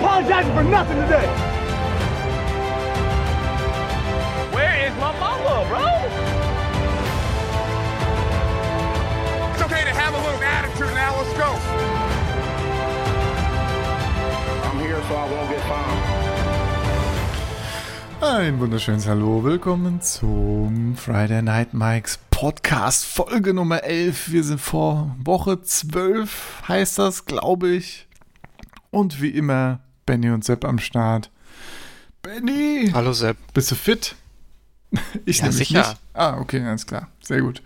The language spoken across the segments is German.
apologizing for nothing today. Where is my mama, bro? It's okay to have a little attitude now. Let's go. I'm here so I won't get found. Ein wunderschönes Hallo, willkommen zum Friday Night Mikes Podcast Folge Nummer 11. Wir sind vor Woche 12, heißt das, glaube ich. Und wie immer, Benny und Sepp am Start. Benny! Hallo Sepp. Bist du fit? Ich Ja, nämlich sicher. Nicht. Ah, okay, alles klar. Sehr gut.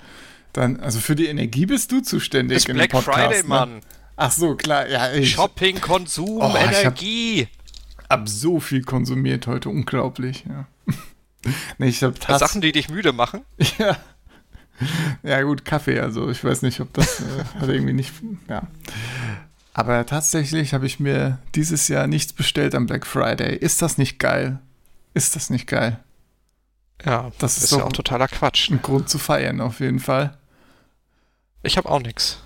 Dann, also für die Energie bist du zuständig Ist in Black Podcast. Friday, ne? Mann. Ach so, klar. Ja, ich Shopping, Konsum, Oh, ich hab- Energie. hab so viel konsumiert heute. Unglaublich, ja. nee, ich hab Tats- Sachen, die dich müde machen. Ja. Ja, gut, Kaffee, also ich weiß nicht, ob das äh, hat irgendwie nicht. Ja. Aber tatsächlich habe ich mir dieses Jahr nichts bestellt am Black Friday. Ist das nicht geil? Ist das nicht geil? Ja, Das ist ist, doch- ja auch totaler Quatsch. Ein Grund zu feiern, auf jeden Fall. Ich habe auch nichts.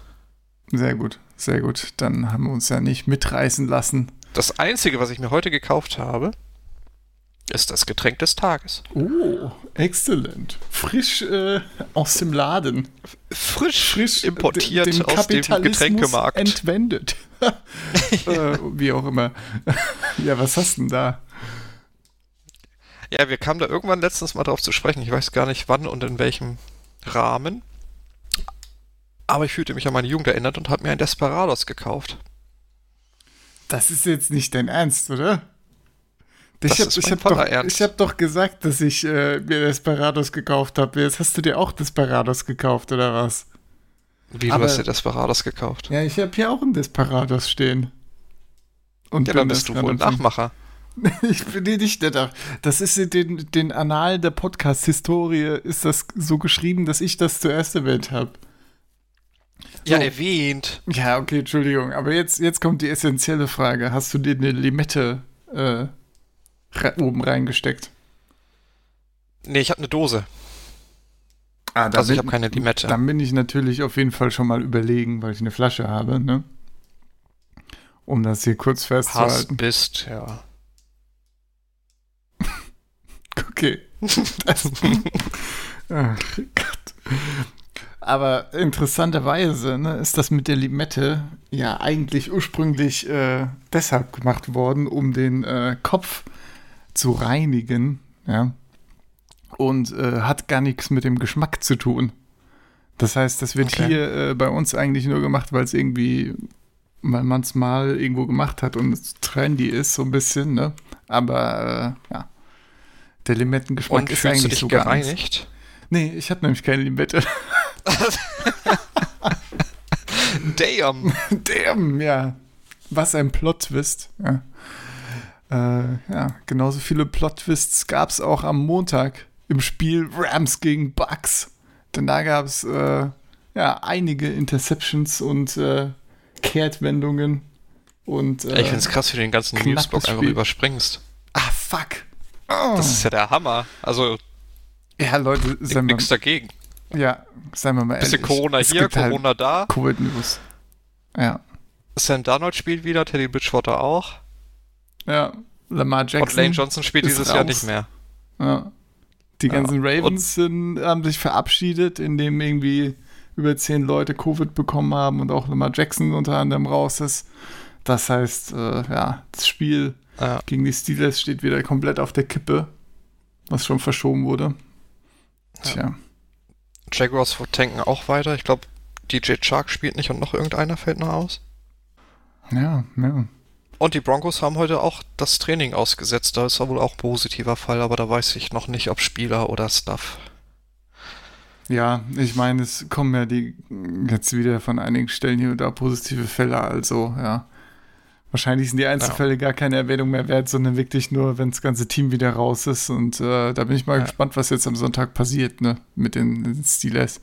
Sehr gut, sehr gut. Dann haben wir uns ja nicht mitreißen lassen. Das Einzige, was ich mir heute gekauft habe, ist das Getränk des Tages. Oh, exzellent. Frisch äh, aus dem Laden. Frisch, Frisch importiert de- dem aus dem Getränkemarkt. Entwendet. äh, wie auch immer. ja, was hast du denn da? Ja, wir kamen da irgendwann letztens mal drauf zu sprechen. Ich weiß gar nicht wann und in welchem Rahmen. Aber ich fühlte mich an meine Jugend erinnert und habe mir ein Desperados gekauft. Das ist jetzt nicht dein Ernst, oder? Ich Das hab, ist ich hab doch. Ich habe doch gesagt, dass ich äh, mir Desperados gekauft habe. Jetzt hast du dir auch Desperados gekauft, oder was? Wie, Aber- du hast dir Desperados gekauft? Ja, ich habe hier auch einen Desperados stehen. Und Ja, dann bist du wohl Nachmacher. Ich bin dir nicht der Das ist in den, den Annalen der Podcast-Historie ist das so geschrieben, dass ich das zuerst erwähnt habe. Ja, So. erwähnt. Ja, okay, Entschuldigung. Aber jetzt, jetzt kommt die essentielle Frage. Hast du dir eine Limette äh, oben reingesteckt? Nee, ich habe eine Dose. Ah, Also ich habe keine Limette. Dann bin ich natürlich auf jeden Fall schon mal überlegen, weil ich eine Flasche habe, ne? Um das hier kurz Hast, festzuhalten. bist, ja. Okay. Das, ach Gott. Aber interessanterweise ne, ist das mit der Limette ja eigentlich ursprünglich äh, deshalb gemacht worden, um den äh, Kopf zu reinigen, ja. Und äh, hat gar nichts mit dem Geschmack zu tun. Das heißt, das wird Okay. hier äh, bei uns eigentlich nur gemacht, weil es irgendwie, weil man es mal irgendwo gemacht hat und es trendy ist, so ein bisschen, ne? Aber äh, ja. Der Limettengeschmack Und ist fühlst du eigentlich dich so gereinigt? Nee, ich habe nämlich keine Limette. Damn! Damn, ja. Was ein Plot-Twist. Ja. Äh, ja, genauso viele Plot-Twists gab es auch am Montag im Spiel Rams gegen Bucks. Denn da gab es äh, ja, einige Interceptions und äh, Kehrtwendungen. Und, äh, ich finde es krass, wie du den ganzen Newsblock einfach überspringst. Ah, fuck. Oh. Das ist ja der Hammer. Also, ja, Leute, seien wir, nichts dagegen. ja, seien wir mal Bisschen ehrlich. Corona Es hier, halt Corona da. Covid-News. Ja. Sam Darnold spielt wieder, Teddy Bridgewater auch. Ja, Lamar Jackson. Und Lane Johnson spielt dieses Jahr raus. nicht mehr. Ja. Die Ja, ganzen Ravens sind, haben sich verabschiedet, indem irgendwie über zehn Leute Covid bekommen haben und auch Lamar Jackson unter anderem raus ist. Das heißt, äh, ja, das Spiel Ja. gegen die Steelers steht wieder komplett auf der Kippe, was schon verschoben wurde. Tja. Jaguars tanken auch weiter. Ich glaube, DJ Chark spielt nicht und noch irgendeiner fällt noch aus. Ja, ja. Und die Broncos haben heute auch das Training ausgesetzt. Da ist ja wohl auch ein positiver Fall, aber da weiß ich noch nicht, ob Spieler oder Staff. Ja, ich meine, es kommen ja die jetzt wieder von einigen Stellen hier und da positive Fälle, also ja. Wahrscheinlich sind die Einzelfälle gar keine Erwähnung mehr wert, sondern wirklich nur, wenn das ganze Team wieder raus ist. Und äh, da bin ich mal Ja. gespannt, was jetzt am Sonntag passiert, ne? Mit den, den Steelers,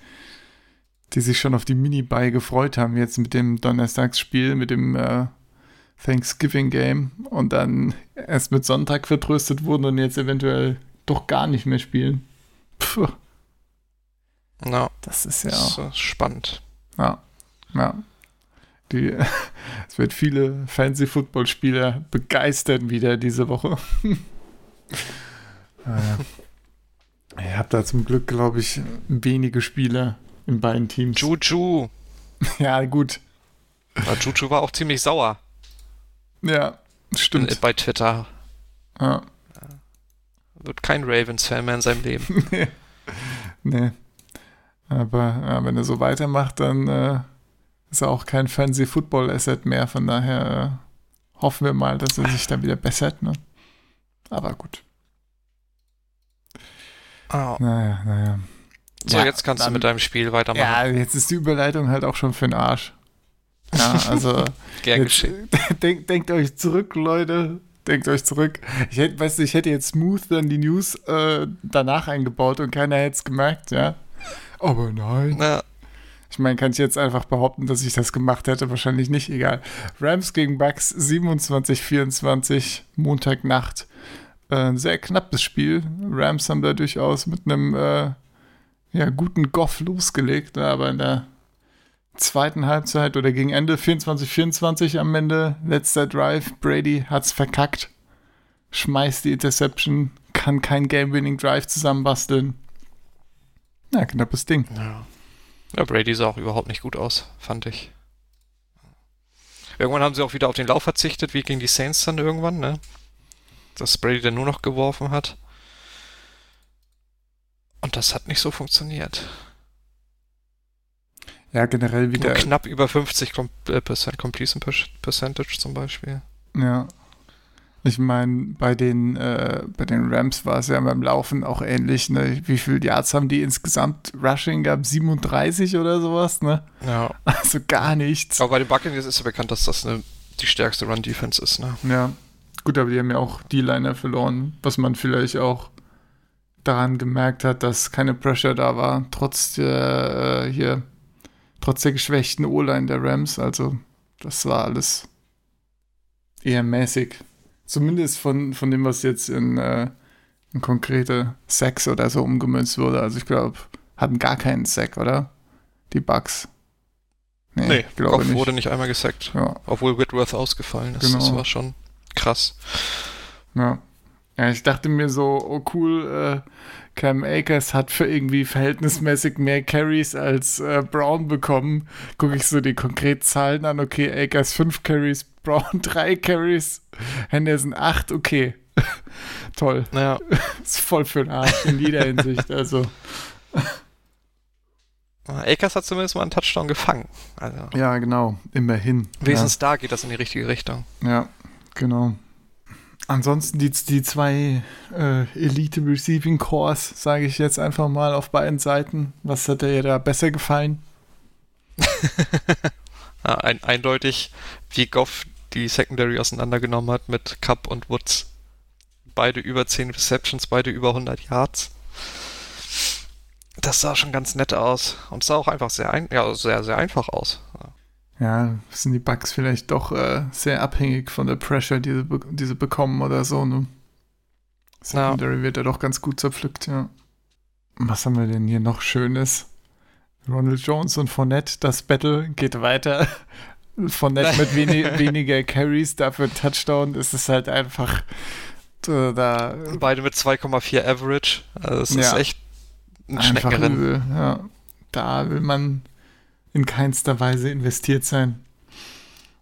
die sich schon auf die Mini-Bye gefreut haben, jetzt mit dem Donnerstagsspiel, mit dem äh, Thanksgiving Game und dann erst mit Sonntag vertröstet wurden und jetzt eventuell doch gar nicht mehr spielen. Puh, Na, das ist ja das ist äh, spannend. Ja, ja. Die, Es wird viele Fantasy-Football-Spieler begeistern wieder diese Woche. naja. Ich habe da zum Glück, glaube ich, wenige Spieler in beiden Teams. Juju. Ja, gut. Aber Juju war auch ziemlich sauer Ja, stimmt. bei Twitter. Ja. Wird kein Ravens-Fan mehr in seinem Leben. Nee. Aber ja, wenn er so weitermacht, dann äh, ist er auch kein Fantasy-Football-Asset mehr. Von daher äh, hoffen wir mal, dass er sich dann wieder bessert. Ne? Aber gut. Oh. Naja, naja. So, Ja, jetzt kannst dann- du mit deinem Spiel weitermachen. Ja, jetzt ist die Überleitung halt auch schon für den Arsch. Ja, also Gern jetzt, geschehen. denkt, denkt euch zurück, Leute. Denkt euch zurück. Ich hätte, weißt du, ich hätte jetzt smooth dann die News äh, danach eingebaut und keiner hätte es gemerkt, ja. Aber nein. Na, Ich meine, kann ich jetzt einfach behaupten, dass ich das gemacht hätte? Wahrscheinlich nicht, egal. Rams gegen Bucks 27-24, Montagnacht. Äh, ein sehr knappes Spiel. Rams haben da durchaus mit einem äh, ja, guten Goff losgelegt, ne, aber in der zweiten Halbzeit oder gegen Ende 24-24 am Ende, letzter Drive, Brady hat's verkackt, schmeißt die Interception, kann kein Game-Winning Drive zusammenbasteln. Ja, knappes Ding. ja. ja, Brady sah auch überhaupt nicht gut aus, fand ich. Irgendwann haben sie auch wieder auf den Lauf verzichtet, wie gegen die Saints dann irgendwann, ne? Dass Brady dann nur noch geworfen hat. Und das hat nicht so funktioniert. Ja, generell wieder. knapp über 50 Com äh, Percent Completion Per- Percentage zum Beispiel. Ja. Ich meine, bei den, äh, bei den Rams war es ja beim Laufen auch ähnlich. Ne? Wie viele Yards haben die insgesamt? Rushing gab 37 oder sowas, ne? Ja. Also gar nichts. Aber bei den Buccaneers ist ja bekannt, dass das eine, die stärkste Run-Defense ist, ne? Ja. Gut, aber die haben ja auch die Liner verloren, was man vielleicht auch daran gemerkt hat, dass keine Pressure da war, trotz der, äh, hier, trotz der geschwächten O-Line der Rams. Also, das war alles eher mäßig. Zumindest von, von dem, was jetzt in, äh, in konkrete Sacks oder so umgemünzt wurde. Also, ich glaube, hatten gar keinen Sack, oder? Die Bucks. Nee, ich glaube Goff nicht. wurde nicht einmal gesackt. Ja. Obwohl Whitworth ausgefallen ist. Genau. Das war schon krass. Ja. Ja, ich dachte mir so, oh cool, äh, Cam Akers hat für irgendwie verhältnismäßig mehr Carries als äh, Brown bekommen. Gucke ich so die konkreten Zahlen an, okay, Akers 5 Carries, Brown 3 Carries, Henderson 8, okay. Toll. Naja, Ist voll für den Arsch in jeder Hinsicht. Also, Akers hat zumindest mal einen Touchdown gefangen. Also, ja, genau, immerhin. wenigstens da geht das in die richtige Richtung. Ja, ja genau. Ansonsten die, die zwei äh, Elite Receiving Cores, sage ich jetzt einfach mal auf beiden Seiten. Was hat dir da besser gefallen? Ja, ein, eindeutig, wie Goff die Secondary auseinandergenommen hat mit Cup und Woods. Beide über 10 Receptions, beide über 100 Yards. Das sah schon ganz nett aus. Und sah auch einfach sehr, ein, ja, sehr, sehr einfach aus. Ja, sind die Bugs vielleicht doch äh, sehr abhängig von der Pressure, die sie, die sie bekommen oder so. Ne? Secondary wird ja doch ganz gut zerpflückt, ja. Was haben wir denn hier noch Schönes? Ronald Jones und Fournette, das Battle geht weiter. Fournette mit wenig, weniger Carries, dafür Touchdown. Das ist halt einfach äh, da Beide mit 2,4 Average. Also es ist Ja. echt ein Schneckenrennen. Ja. Da will man in keinster Weise investiert sein.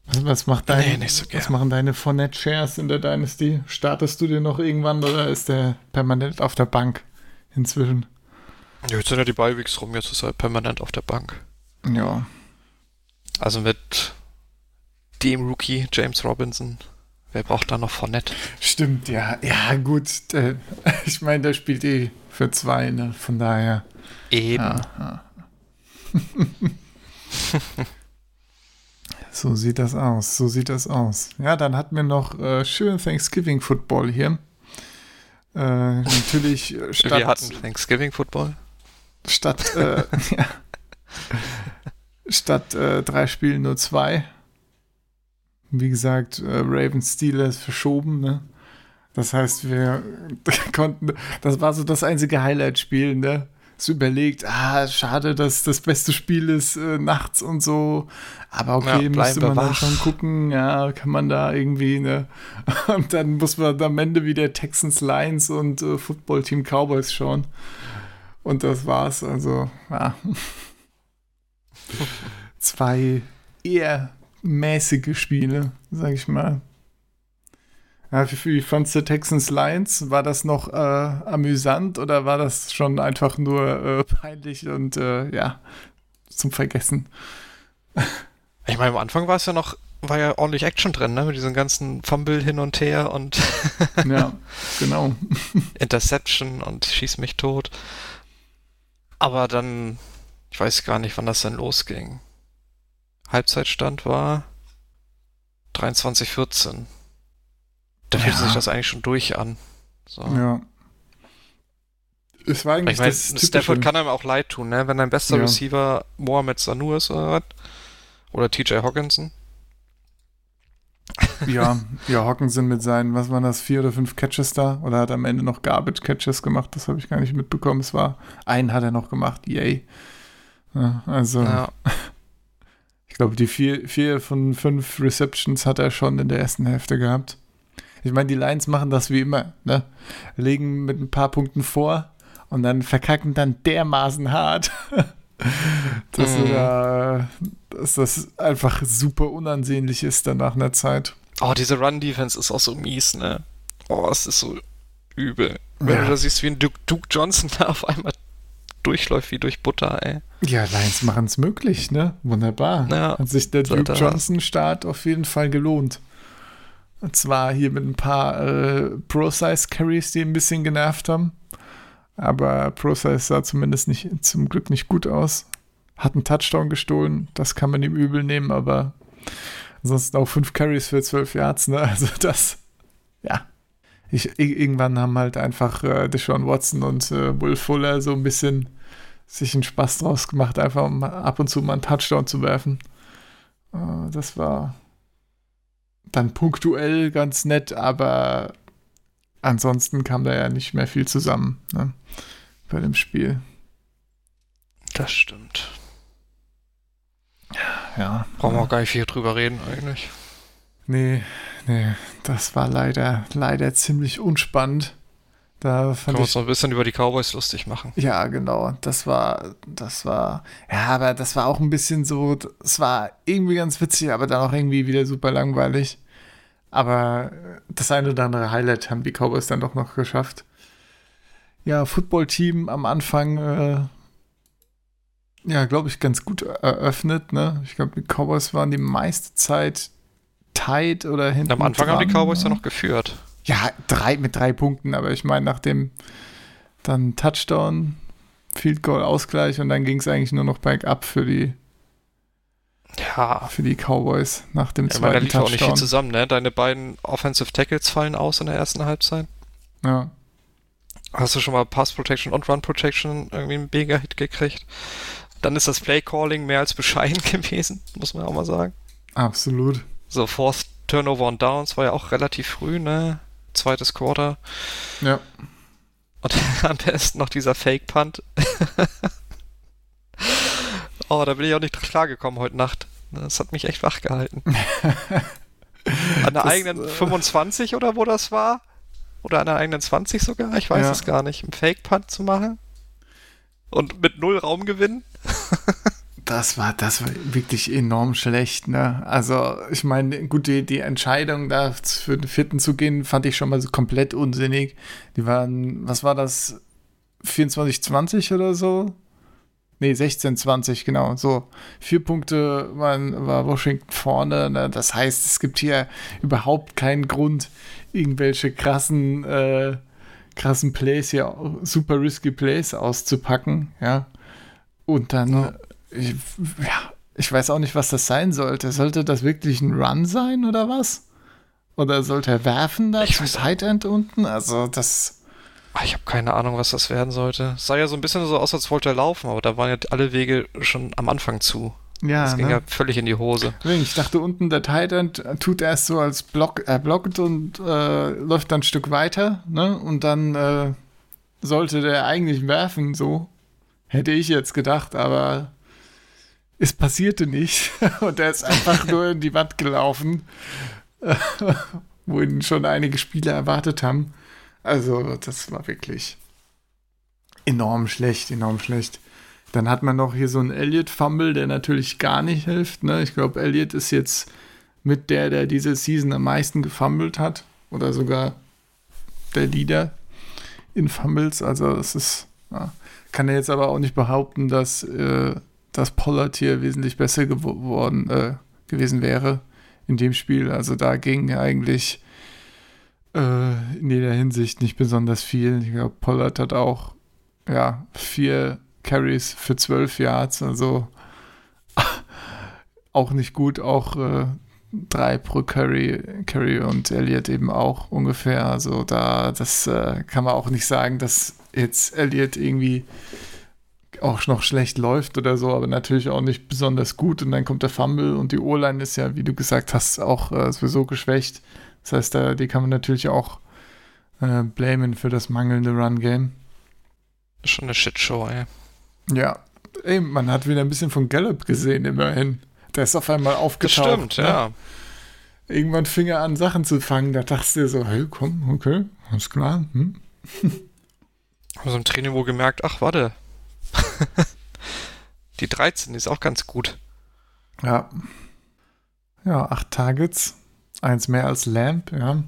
Was, was macht dein, Nee, so was machen deine Fournette Shares in der Dynasty? Startest du den noch irgendwann oder ist der permanent auf der Bank inzwischen? Ja, jetzt sind ja die Beiweeks rum, jetzt ist er permanent auf der Bank. Ja, Also mit dem Rookie James Robinson. Wer braucht da noch Fournette? stimmt, ja. Ja, gut. Der, ich meine, der spielt eh für zwei, ne? Von daher. Eben. Ja, ja. so sieht das aus, so sieht das aus. Ja, dann hatten wir noch äh, schön Thanksgiving Football hier. Äh, natürlich äh, statt, Wir hatten Thanksgiving Football. statt, äh, ja, statt äh, drei Spielen nur zwei. Wie gesagt, äh, Ravens Steelers verschoben, ne? Das heißt, wir konnten, das war so das einzige Highlight-Spiel, ne? So überlegt, ah, schade, dass das beste Spiel ist äh, nachts und so. Aber okay, Ja, müsste man wir dann wach. schon gucken, ja, kann man da irgendwie, ne? Und dann muss man am Ende wieder Texans Lions und äh, Football Team Cowboys schauen. Und das war's, also, ja. Zwei eher mäßige Spiele, sag ich mal. Ja, wie, wie fandst du Texans Lions? War das noch äh, amüsant oder war das schon einfach nur äh, peinlich und äh, ja, zum Vergessen? Ich meine, am Anfang war es ja noch, war ja ordentlich Action drin, ne? Mit diesem ganzen Fumble hin und her und Ja, genau. Interception und schieß mich tot. Aber dann, ich weiß gar nicht, wann das denn losging. Halbzeitstand war 23:14. Da fühlt Ja. sich das eigentlich schon durch an. So. Ja. Es war eigentlich Ich meine, das. Stafford kann einem auch leid tun, ne? Wenn dein bester Ja. Receiver Mohamed Sanu ist oder was? Oder TJ Hawkinson. Ja, ja, Hawkinson mit seinen, was waren das, vier oder fünf Catches da? Oder hat am Ende noch Garbage Catches gemacht? Das habe ich gar nicht mitbekommen. Es war, einen hat er noch gemacht, yay. Ja, also, Ja. ich glaube, die vier, vier von fünf Receptions hat er schon in der ersten Hälfte gehabt. Ich meine, die Lions machen das wie immer, ne? Legen mit ein paar Punkten vor und dann verkacken dann dermaßen hart, dass, du da, dass das einfach super unansehnlich ist dann nach einer Zeit. Oh, diese Run-Defense ist auch so mies, ne? Oh, es ist so übel. Wenn Ja. du da siehst, wie ein Duke, Duke Johnson da auf einmal durchläuft wie durch Butter, ey. Ja, Lions machen es möglich, ne? Wunderbar. Ja, Hat sich der Duke Johnson-Start auf jeden Fall gelohnt. Und zwar hier mit ein paar äh, Pro-Size-Carries, die ein bisschen genervt haben. Aber Pro-Size sah zumindest nicht, zum Glück nicht gut aus. Hat einen Touchdown gestohlen, das kann man ihm übel nehmen, aber ansonsten auch fünf Carries für zwölf Yards, ne? Also das, ja. Ich, irgendwann haben halt einfach äh, Deshaun Watson und äh, Will Fuller so ein bisschen sich einen Spaß draus gemacht, einfach um ab und zu mal einen Touchdown zu werfen. Äh, das war dann punktuell ganz nett, aber ansonsten kam da ja nicht mehr viel zusammen ne, bei dem Spiel. Das stimmt. Ja. Brauchen wir auch gar nicht viel drüber reden, eigentlich. Nee, nee, das war leider, leider ziemlich unspannend. Da fand Können wir uns noch ein bisschen über die Cowboys lustig machen. Ja, genau. Das war, das war, ja, aber das war auch ein bisschen so, es war irgendwie ganz witzig, aber dann auch irgendwie wieder super langweilig. Aber das eine oder andere Highlight haben die Cowboys dann doch noch geschafft. Ja, Footballteam am Anfang, äh, ja, glaube ich, ganz gut eröffnet, ne? Ich glaube, die Cowboys waren die meiste Zeit tight oder hinten Am Anfang haben die dran, Cowboys ja ne? noch geführt. Ja, drei mit drei Punkten, aber ich meine, nach dem dann Touchdown, Field Goal Ausgleich und dann ging es eigentlich nur noch bergab für die, Ja. für die Cowboys nach dem Ich meine, da zweiten lief auch nicht viel zusammen, ne? Deine beiden Offensive Tackles fallen aus in der ersten Halbzeit. Ja. Hast du schon mal Pass Protection und Run Protection irgendwie einen Mega-Hit gekriegt? Dann ist das Play Calling mehr als bescheiden gewesen, muss man auch mal sagen. Absolut. So, Fourth Turnover on Downs war ja auch relativ früh, ne? Zweites Quarter. Ja. Und am besten noch dieser Fake-Punt. oh, da bin ich auch nicht klargekommen heute Nacht. Das hat mich echt wach gehalten. An der Das, eigenen äh, 25 oder wo das war? Oder an der eigenen 20 sogar? Ich weiß Ja. es gar nicht. Einen Fake-Punt zu machen? Und mit null Raum gewinnen? Das war, das war wirklich enorm schlecht, ne? Also, ich meine, gut, die, die Entscheidung da für den vierten zu gehen, fand ich schon mal so komplett unsinnig. Die waren, was war das? 24-20 oder so? Nee, 16-20, genau. So, vier Punkte waren, war Washington vorne. Ne? Das heißt, es gibt hier überhaupt keinen Grund, irgendwelche krassen, äh, krassen Plays hier, super risky Plays auszupacken, ja. Und dann, Ja. ich, ja, ich weiß auch nicht, was das sein sollte. Sollte das wirklich ein Run sein oder was? Oder sollte er werfen da Ich zum Tight End unten? Also das, Ich habe keine Ahnung, was das werden sollte. Es sah ja so ein bisschen so aus, als wollte er laufen, aber da waren ja alle Wege schon am Anfang zu. ja, Das ging ne? ja völlig in die Hose. Ich dachte unten der Tight End tut erst so als Block, er blockt und äh, läuft dann ein Stück weiter, ne? Und dann äh, sollte der eigentlich werfen, so Hätte ich jetzt gedacht, aber es passierte nicht. Und er ist einfach nur in die Wand gelaufen, wo ihn schon einige Spieler erwartet haben. Also, das war wirklich enorm schlecht, enorm schlecht. Dann hat man noch hier so einen Elliott-Fumble, der natürlich gar nicht hilft. Ne? Ich glaube, Elliott ist jetzt mit der, der diese Season am meisten gefummelt hat. Oder sogar der Leader in Fumbles. Also es ist, ja. kann er jetzt aber auch nicht behaupten, dass, äh, dass Pollard hier wesentlich besser geworden äh, gewesen wäre in dem Spiel. Also da ging eigentlich äh, in jeder Hinsicht nicht besonders viel. Ich glaube, Pollard hat auch ja, vier Carries für 12 Yards, also auch nicht gut, auch äh, drei pro Carry, Carry und Elliott eben auch ungefähr. Also da, das äh, kann man auch nicht sagen, dass jetzt Elliott irgendwie auch noch schlecht läuft oder so, aber natürlich auch nicht besonders gut. Und dann kommt der Fumble und die O-Line ist ja, wie du gesagt hast, auch äh, sowieso geschwächt. Das heißt, da, die kann man natürlich auch äh, blamen für das mangelnde Run-Game. Schon eine Shitshow, ey. Ja, ey, man hat wieder ein bisschen von Gallup gesehen, immerhin. Der ist auf einmal aufgetaucht. Das stimmt, ne? ja. Irgendwann fing er an, Sachen zu fangen. Da dachtest du dir so, hey, komm, okay, alles klar. Hm? Also im Training wohl gemerkt, ach, warte. die 13 ist auch ganz gut. Ja. Ja, acht Targets. Eins mehr als Lamp, ja.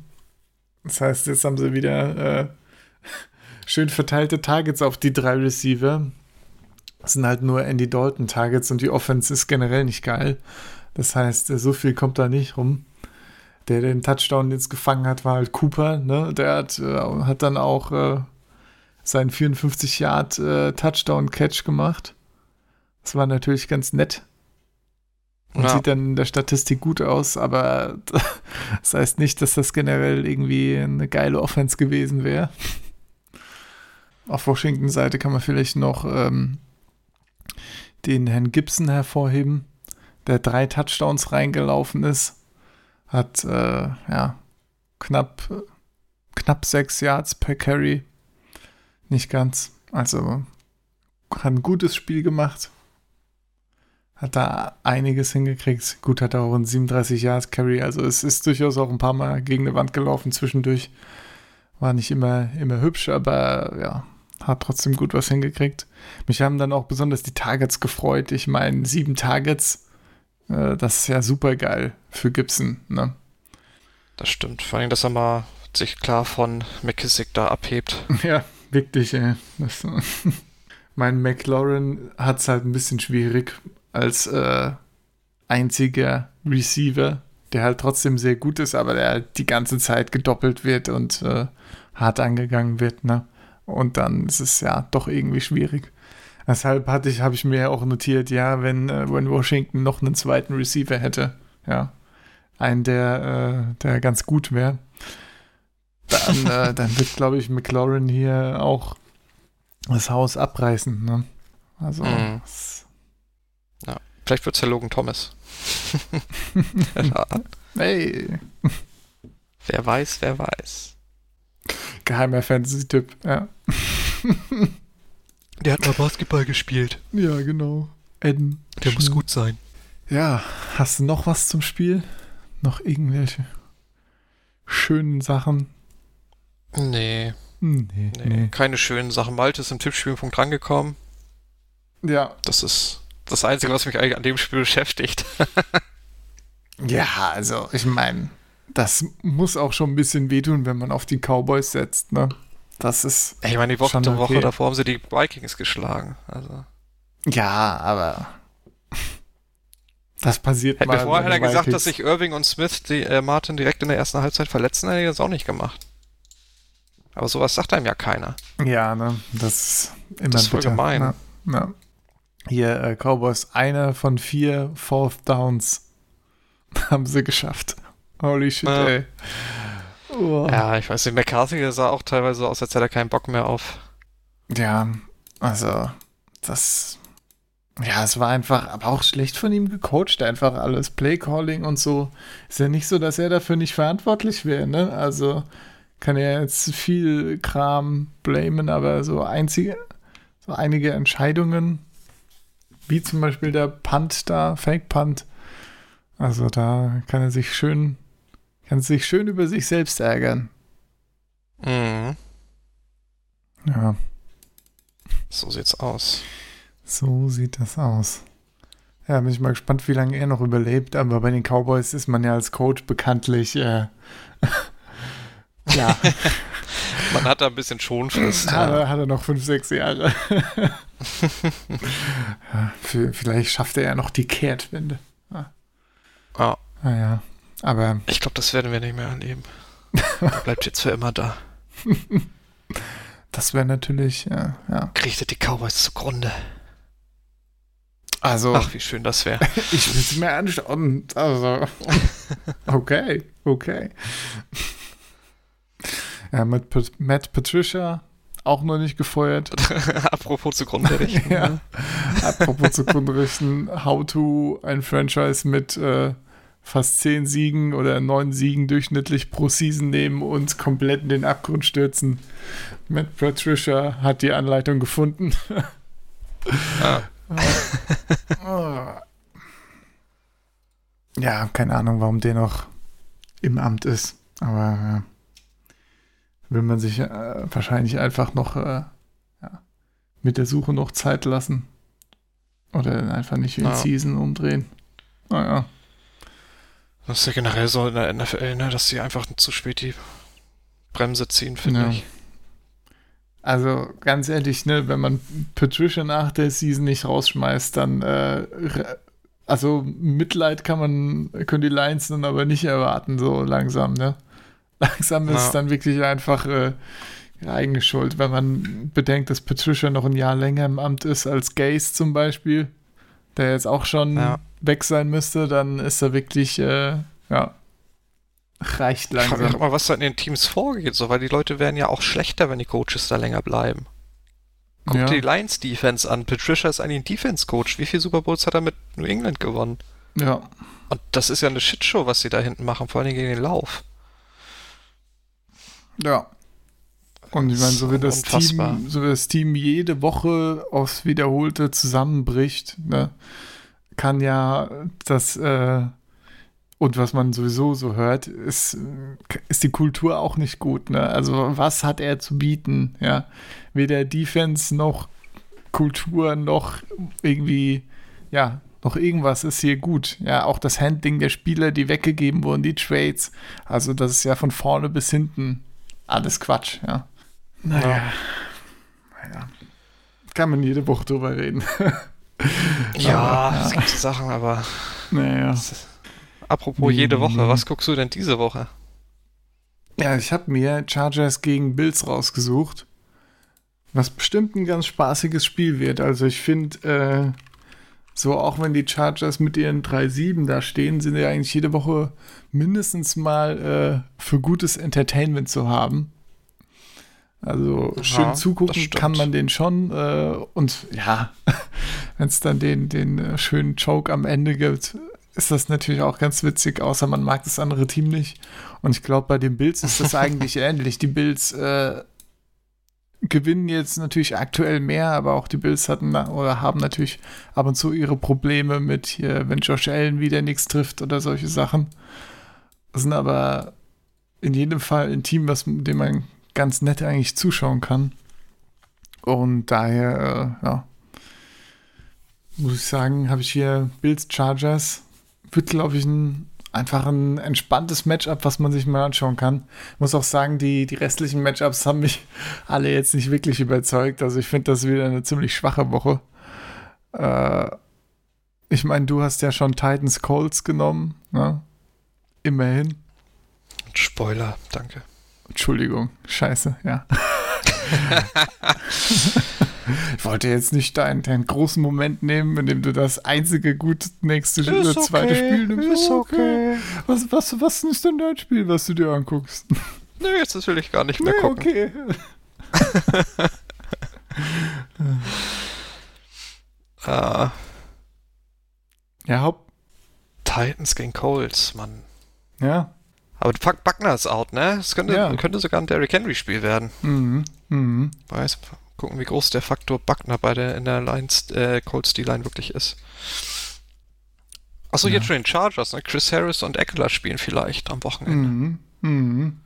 Das heißt, jetzt haben sie wieder äh, schön verteilte Targets auf die drei Receiver. Das sind halt nur Andy Dalton Targets und die Offense ist generell nicht geil. Das heißt, so viel kommt da nicht rum. Der, den Touchdown jetzt gefangen hat, war halt Cooper. Ne? Der hat, äh, hat dann auch äh, seinen 54 Yard äh, Touchdown Catch gemacht. Das war natürlich ganz nett. Und ja. sieht dann in der Statistik gut aus, aber das heißt nicht, dass das generell irgendwie eine geile Offense gewesen wäre. Auf Washington-Seite kann man vielleicht noch ähm, den Herrn Gibson hervorheben, der drei Touchdowns reingelaufen ist. Hat äh, ja knapp, knapp sechs Yards per Carry. Nicht ganz. Also hat ein gutes Spiel gemacht. Hat da einiges hingekriegt. Gut, hat er auch ein 37 Yards Carry. Also es ist durchaus auch ein paar Mal gegen eine Wand gelaufen zwischendurch. War nicht immer, immer hübsch, aber ja, hat trotzdem gut was hingekriegt. Mich haben dann auch besonders die Targets gefreut. Ich meine, sieben Targets, äh, das ist ja super geil für Gibson, ne? Das stimmt. Vor allem, dass er mal sich klar von McKissick da abhebt. Ja, wirklich, ey. Das, mein McLaurin hat es halt ein bisschen schwierig als äh, einziger Receiver, der halt trotzdem sehr gut ist, aber der halt die ganze Zeit gedoppelt wird und äh, hart angegangen wird, ne? Und dann ist es ja doch irgendwie schwierig. Deshalb hatte ich, habe ich mir auch notiert, ja, wenn, äh, wenn Washington noch einen zweiten Receiver hätte, ja, einen, der, äh, der ganz gut wäre, dann, äh, dann wird, glaube ich, McLaurin hier auch das Haus abreißen. Ne? Also, mhm. Ja, vielleicht wird es ja Logan Thomas. hey. Wer weiß, wer weiß. Geheimer Fantasy-Tipp, ja. Der hat mal Basketball gespielt. Ja, genau. Eden. Der muss gut sein. Ja, hast du noch was zum Spiel? Noch irgendwelche schönen Sachen? Nee. Nee, nee. nee. Keine schönen Sachen. Malte ist im Tippspielpunkt rangekommen. Ja. Das ist das Einzige, was mich eigentlich an dem Spiel beschäftigt. ja, also ich meine, das muss auch schon ein bisschen wehtun, wenn man auf die Cowboys setzt, ne? Das ist. Ich meine, die Woche, okay. Woche davor haben sie die Vikings geschlagen. Also. Ja, aber. Das passiert Hätte mal. Vorher hat er gesagt, dass sich Irving und Smith die, äh, Martin direkt in der ersten Halbzeit verletzen, hätte er das auch nicht gemacht. Aber sowas sagt einem ja keiner. Ja, ne? Das ist immer Das ist voll bitter, gemein. Ne? Ja. Hier, äh, Cowboys, eine von vier Fourth Downs haben sie geschafft. Holy shit, Ja. ey. Oh. Ja, ich weiß nicht, McCarthy sah auch teilweise so aus, als hätte er keinen Bock mehr auf. Ja, also, das. Ja, es war einfach, aber auch schlecht von ihm gecoacht, einfach alles. Playcalling und so. Ist ja nicht so, dass er dafür nicht verantwortlich wäre, ne? Also, kann er jetzt viel Kram blamen, aber so einzige, so einige Entscheidungen, wie zum Beispiel der Punt da, Fake Punt. Also da kann er sich schön, kann sich schön über sich selbst ärgern. Mhm. Ja, So sieht's aus. so sieht das aus. Ja, bin ich mal gespannt, wie lange er noch überlebt. Aber bei den Cowboys ist man ja als Coach bekanntlich, äh, ja, Man hat da ein bisschen Schonfrist. hat, ja. er, hat er noch fünf, sechs Jahre. ja, vielleicht schafft er ja noch die Kehrtwende. Ja. Naja, aber Ich glaube, das werden wir nicht mehr erleben. Er bleibt jetzt für immer da. das wäre natürlich, ja, ja. Kriegt die Cowboys zugrunde. Also, Ach, wie schön das wäre. ich will es mir anschauen. Also, okay, okay. Ja, mit Pat Matt Patricia auch noch nicht gefeuert. Apropos zugrunde richten. Ja. Apropos zugrunde richten, how to ein Franchise mit äh, fast zehn Siegen oder neun Siegen durchschnittlich pro Season nehmen und komplett in den Abgrund stürzen. Matt Patricia hat die Anleitung gefunden. Ah. ja, keine Ahnung, warum der noch im Amt ist. Aber ja, will man sich äh, wahrscheinlich einfach noch äh, ja, mit der Suche noch Zeit lassen. Oder einfach nicht wie in Ja. Season umdrehen. Naja. Das ist ja generell so in der NFL, ne, dass sie einfach zu spät die Bremse ziehen, finde Ja. ich. Also ganz ehrlich, ne, wenn man Patricia nach der Season nicht rausschmeißt, dann äh, also Mitleid kann man, können die Lions dann aber nicht erwarten, so langsam, ne? Langsam ist Ja. es dann wirklich einfach äh, eigene Schuld, wenn man bedenkt, dass Patricia noch ein Jahr länger im Amt ist als Gaze zum Beispiel, der jetzt auch schon Ja. weg sein müsste, dann ist er wirklich, äh, ja, reicht Ich frage langsam. mal, was da in den Teams vorgeht, so, weil die Leute werden ja auch schlechter, wenn die Coaches da länger bleiben. Guck Ja. dir die Lions Defense an. Patricia ist eigentlich ein Defense Coach. Wie viele Super Bowls hat er mit New England gewonnen? Ja. Und das ist ja eine Shitshow, was sie da hinten machen, vor allem gegen den Lauf. Ja. Und ich meine, so wie das Unfassbar. Team, so wie das Team jede Woche aufs Wiederholte zusammenbricht, ne, kann ja das, äh, und was man sowieso so hört, ist, ist die Kultur auch nicht gut, ne? Also was hat er zu bieten, ja? Weder Defense noch Kultur noch irgendwie, ja, noch irgendwas ist hier gut. Ja, auch das Handling der Spieler, die weggegeben wurden, die Trades. Also das ist ja von vorne bis hinten alles Quatsch, ja. Naja. Naja. Kann man jede Woche drüber reden. Ja, Aber, es gibt Sachen, aber naja. apropos Nee, jede Woche, nee. was guckst du denn diese Woche? Ja, ich habe mir Chargers gegen Bills rausgesucht, was bestimmt ein ganz spaßiges Spiel wird. Also ich finde, äh, so auch wenn die Chargers mit ihren 3-7 da stehen, sind ja eigentlich jede Woche mindestens mal äh, für gutes Entertainment zu haben. Also Ja, schön zugucken kann man den schon. Äh, und ja, wenn es dann den, den äh, schönen Choke am Ende gibt, ist das natürlich auch ganz witzig, außer man mag das andere Team nicht. Und ich glaube, bei den Bills ist das eigentlich ähnlich. Die Bills äh, gewinnen jetzt natürlich aktuell mehr, aber auch die Bills hatten oder haben natürlich ab und zu ihre Probleme mit hier, wenn Josh Allen wieder nichts trifft oder solche Sachen. Sind aber in jedem Fall ein Team, was dem man ganz nett eigentlich zuschauen kann. Und daher, äh, ja, muss ich sagen, habe ich hier Bills Chargers. Wird, glaube ich, ein, einfach ein entspanntes Matchup, was man sich mal anschauen kann. Muss auch sagen, die, die restlichen Matchups haben mich alle jetzt nicht wirklich überzeugt. Also ich finde das wieder eine ziemlich schwache Woche. Äh, ich meine, du hast ja schon Titans Colts genommen, ne? Immerhin. Spoiler, danke. Entschuldigung, scheiße, ja. ich wollte jetzt nicht deinen, deinen großen Moment nehmen, in dem du das einzige gute nächste oder zweite Spiel nimmst. ist okay. Was, was, was ist denn dein Spiel, was du dir anguckst? Nö, jetzt will ich gar nicht mehr Nee, gucken. okay. Ah, Ja, Haupt. Titans gegen Colts, Mann. Ja. Aber Buckner ist out, ne? Es könnte, Ja. könnte sogar ein Derrick Henry-Spiel werden. Mhm. Mhm. Weiß, Gucken, wie groß der Faktor Buckner bei der in der Lines, äh, Colts D-Line wirklich ist. Achso, Ja. jetzt schon den Chargers, ne? Chris Harris und Eckler spielen vielleicht am Wochenende. Mhm. Mhm.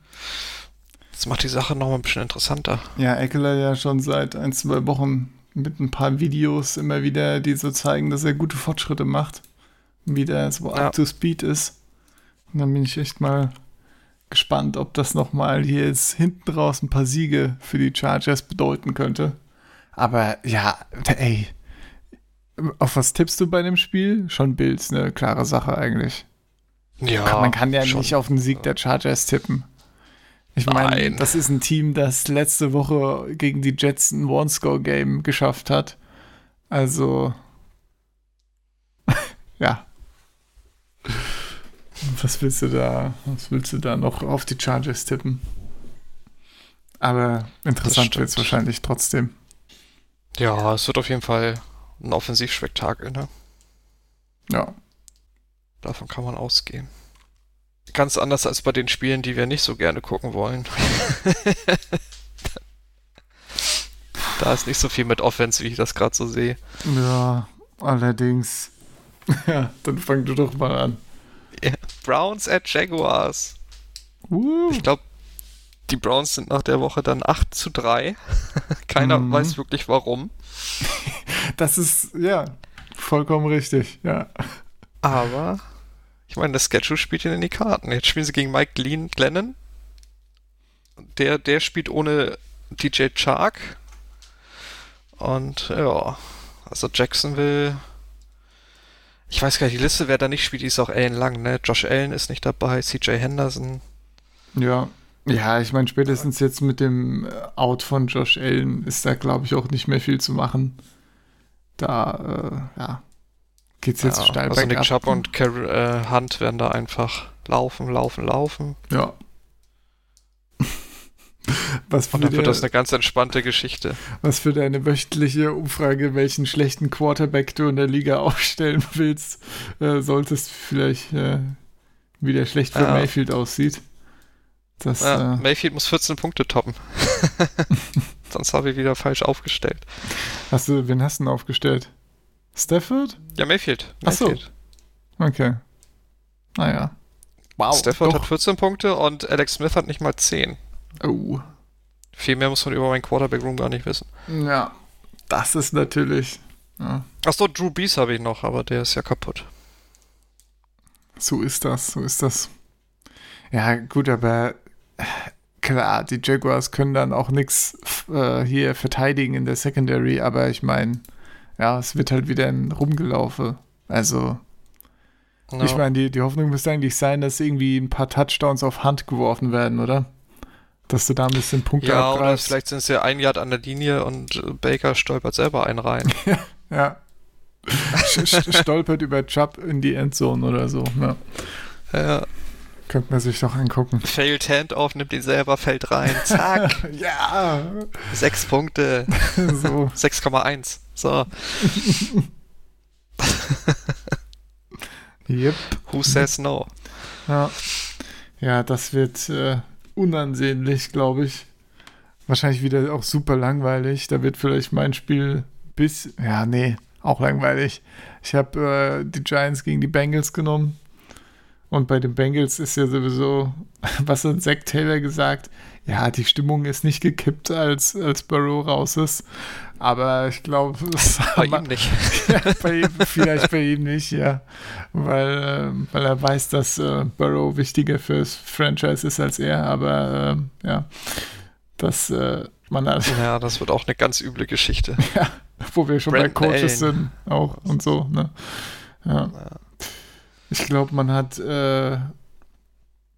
Das macht die Sache nochmal ein bisschen interessanter. Ja, Eckler ja schon seit ein, zwei Wochen mit ein paar Videos immer wieder, die so zeigen, dass er gute Fortschritte macht. Wie der so Ja. up to speed ist. Und dann bin ich echt mal gespannt, ob das nochmal hier jetzt hinten raus ein paar Siege für die Chargers bedeuten könnte. Aber ja, ey. Auf was tippst du bei dem Spiel? Schon Bills, eine klare Sache eigentlich. Ja, Man kann ja schon. nicht auf den Sieg der Chargers tippen. Ich meine, das ist ein Team, das letzte Woche gegen die Jets ein One-Score-Game geschafft hat. Also, ja. Was willst du da, was willst du da noch auf die Chargers tippen? Aber interessant wird es wahrscheinlich trotzdem. Ja, es wird auf jeden Fall ein Offensivspektakel, ne? Ja. Davon kann man ausgehen. Ganz anders als bei den Spielen, die wir nicht so gerne gucken wollen. da ist nicht so viel mit Offense, wie ich das gerade so sehe. Ja, allerdings. Ja, dann fang du doch mal an. Browns at Jaguars. Uh. Ich glaube, die Browns sind nach der Woche dann 8 zu 3. Keiner Mhm. weiß wirklich warum. Das ist, ja, vollkommen richtig, ja. Aber ich meine, das Schedule spielt ihnen in die Karten. Jetzt spielen sie gegen Mike Glenn, Glennon. Der, der spielt ohne DJ Chark. Und ja, also Jacksonville. Ich weiß gar nicht, die Liste, wer da nicht spielt, ist auch ellenlang, ne? Josh Allen ist nicht dabei, CJ Henderson. Ja. Ja, ich meine, spätestens jetzt mit dem äh, Out von Josh Allen ist da, glaube ich, auch nicht mehr viel zu machen. Da, äh, ja, geht's jetzt Ja, steil also Nick. Chubb und Car äh, Hunt werden da einfach laufen, laufen, laufen. Ja. Was für, Und dann wird das eine ganz entspannte Geschichte. was für deine wöchentliche Umfrage, welchen schlechten Quarterback du in der Liga aufstellen willst, äh, solltest vielleicht, äh, wie der schlecht für Ja. Mayfield aussieht. Das, Ja, äh, Mayfield muss 14 Punkte toppen. Sonst habe ich wieder falsch aufgestellt. hast du, wen hast du denn aufgestellt? Stafford? Ja, Mayfield. Ach so. Mayfield. Okay. Naja. Wow. Stafford doch. hat 14 Punkte und Alex Smith hat nicht mal 10. Oh. Viel mehr muss man über meinen Quarterback-Room gar nicht wissen. Ja. Das ist natürlich. Ja, Achso, Drew Brees habe ich noch, aber der ist ja kaputt. so ist das, so ist das. Ja, gut, aber äh, klar, die Jaguars können dann auch nichts äh, hier verteidigen in der Secondary, aber ich meine, ja, es wird halt wieder ein Rumgelaufe. Also, Ja. ich meine, die, die Hoffnung müsste eigentlich sein, dass irgendwie ein paar Touchdowns auf Hand geworfen werden, oder? Dass du da ein bisschen Punkte ja, oder abgreifst. vielleicht sind es ja ein Yard an der Linie und äh, Baker stolpert selber einen rein. Ja. Stolpert über Chubb in die Endzone oder so. Ja. ja, Könnte man sich doch angucken. failed Handoff, nimmt ihn selber, fällt rein. Zack, Ja, sechs Punkte. so. 6,1. So, Yep. who says no? Ja. ja, das wird äh, unansehnlich, glaube ich. Wahrscheinlich wieder auch super langweilig. Da wird vielleicht mein Spiel bis. Ja, nee, auch langweilig. Ich habe äh, die Giants gegen die Bengals genommen. Und bei den Bengals ist ja sowieso, was hat Zach Taylor gesagt? Ja, die Stimmung ist nicht gekippt, als, als Burrow raus ist. Aber ich glaube, es Bei ihm nicht. ja, bei ihm, vielleicht bei ihm nicht, ja. Weil, ähm, weil er weiß, dass äh, Burrow wichtiger fürs Franchise ist als er, aber ähm, ja, dass äh, man hat, Ja, das wird auch eine ganz üble Geschichte. wo wir schon Brandon bei Coaches Allen. sind, auch und so, ne? Ja. Ich glaube, man hat, äh,